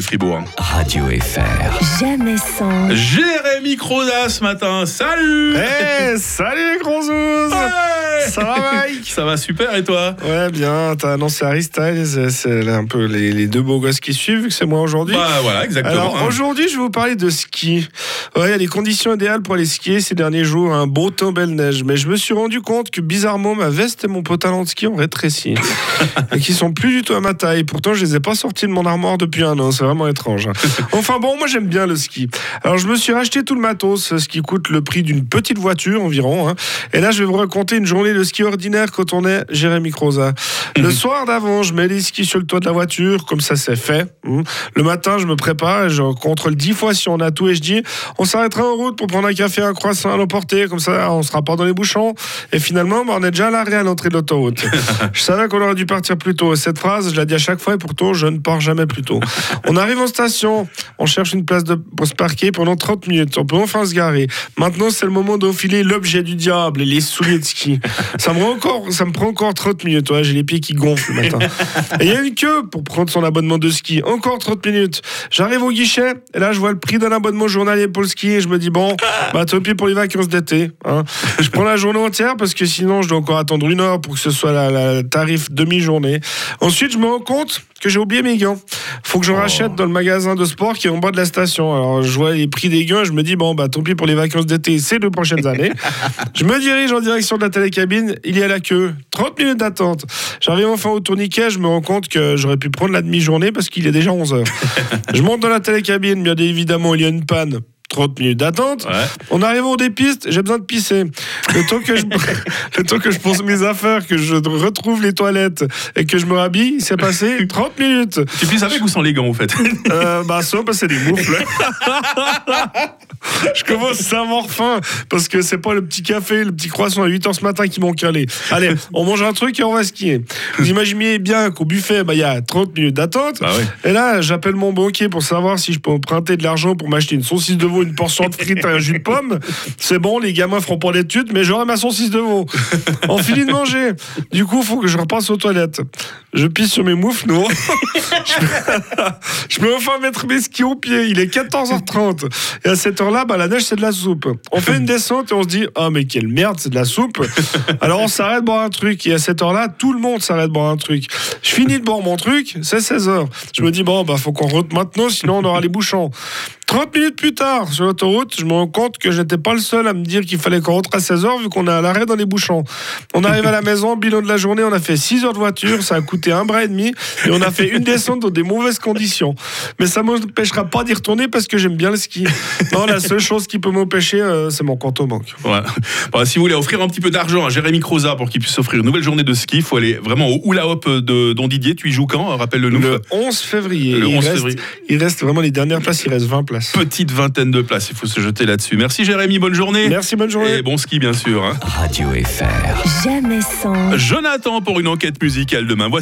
Fribourg. Radio FR. Jamais sans. Jérémy Croza ce matin, salut Eh, salut les gros zouzes Ouais Ça va Mike Ça va super et toi? Ouais, bien, t'as annoncé Harry Styles, c'est- un peu les, les deux beaux gosses qui suivent, vu que c'est moi aujourd'hui. Bah voilà, exactement. Alors hein. aujourd'hui, je vais vous parler de ski. Ouais, il y a des conditions idéales pour aller skier ces derniers jours, un beau temps, belle neige. Mais je me suis rendu compte que bizarrement, ma veste et mon pantalon de ski ont rétréci. et qui sont plus du tout à ma taille. Pourtant, je les ai pas sortis de mon armoire depuis un an. C'est vraiment étrange. Enfin bon, moi j'aime bien le ski. Alors je me suis racheté tout le matos, ce qui coûte le prix d'une petite voiture environ. hein. Et là, je vais vous raconter une journée de ski ordinaire quand on est Jérémy Croza. Le soir d'avant, je mets les skis sur le toit de la voiture, comme ça c'est fait. hein. Le matin, je me prépare et je contrôle dix fois si on a tout et je dis on s'arrêtera en route pour prendre un café, un croissant à l'emporter, comme ça on sera pas dans les bouchons. Et finalement, bah, on est déjà à l'arrêt à l'entrée de l'autoroute. je savais qu'on aurait dû partir plus tôt. Et Cette phrase, je la dis à chaque fois et pourtant je ne pars jamais plus tôt. On arrive en station, on cherche une place de, pour se parquer pendant 30 minutes. On peut enfin se garer. Maintenant, c'est le moment d'enfiler l'objet du diable, les souliers de ski. Ça me, rend encore, ça me prend encore 30 minutes. Ouais, J'ai les pieds qui gonflent le matin. Et il y a une queue pour prendre son abonnement de ski. Encore 30 minutes. J'arrive au guichet et là, je vois le prix d'un abonnement journalier pour le ski et je me dis, bon, bah, tant pis pour les vacances d'été. hein. Je prends la journée entière parce que sinon, je dois encore attendre une heure pour que ce soit la, la tarif demi-journée. Ensuite, je me rends compte que j'ai oublié mes gants. Faut que je rachète dans le magasin de sport qui est en bas de la station. Alors, je vois les prix des gants, je me dis, bon, bah, tant pis pour les vacances d'été ces deux prochaines années. je me dirige en direction de la télécabine, il y a la queue. 30 minutes d'attente. J'arrive enfin au tourniquet, je me rends compte que j'aurais pu prendre la demi-journée parce qu'il est déjà 11 heures. je monte dans la télécabine, bien évidemment, il y a une panne. 30 minutes d'attente. Ouais. On arrive au des pistes, j'ai besoin de pisser. Le temps que je, le temps que je pose mes affaires, que je retrouve les toilettes et que je me rhabille, il s'est passé 30 minutes. Tu pisses avec ou sans les gants en fait? Euh, bah, ça, bah, c'est des moufles. je commence à avoir faim parce que c'est pas le petit café, le petit croissant à 8h ce matin qui m'ont calé. Allez, on mange un truc et on va skier. Vous imaginez bien qu'au buffet, bah, il y a 30 minutes d'attente. Bah ouais. Et là, j'appelle mon banquier pour savoir si je peux emprunter de l'argent pour m'acheter une saucisse de veau, une portion de frites et un jus de pomme. C'est bon, les gamins feront pas l'étude, mais j'aurai ma saucisse de veau. On finit de manger. Du coup, il faut que je repasse aux toilettes. Je pisse sur mes moufles, non? Je peux enfin mettre mes skis au pied. Il est 14h30. Et à cette heure-là, bah, la neige, c'est de la soupe. On fait une descente et on se dit Ah, mais quelle merde, c'est de la soupe. Alors on s'arrête boire un truc. Et à cette heure-là, tout le monde s'arrête boire un truc. Je finis de boire mon truc, c'est 16h. Je me dis Bon, bah, faut qu'on rentre maintenant, sinon on aura les bouchons. 30 minutes plus tard, sur l'autoroute, je me rends compte que j'étais pas le seul à me dire qu'il fallait qu'on rentre à 16h vu qu'on est à l'arrêt dans les bouchons. On arrive à la maison, bilan de la journée, on a fait 6 heures de voiture, ça a coûté un bras et demi et on a fait une descente dans des mauvaises conditions. Mais ça m'empêchera pas d'y retourner parce que j'aime bien le ski. Non, la seule chose qui peut m'empêcher, euh, c'est mon compte en banque. Ouais. Bon, si vous voulez offrir un petit peu d'argent à Jérémy Croza pour qu'il puisse offrir une nouvelle journée de ski, il faut aller vraiment au Hula Hop de Don Didier. Tu y joues quand Rappelle-le nous. Le 11 février. Le il 11 reste- février. Il reste vraiment les dernières places, il reste 20 places. Petite vingtaine de places, il faut se jeter là-dessus. Merci Jérémy, bonne journée. Merci, bonne journée. Et bon ski bien sûr. hein. Radio FR. Jamais sans. Jonathan pour une enquête musicale demain. Voici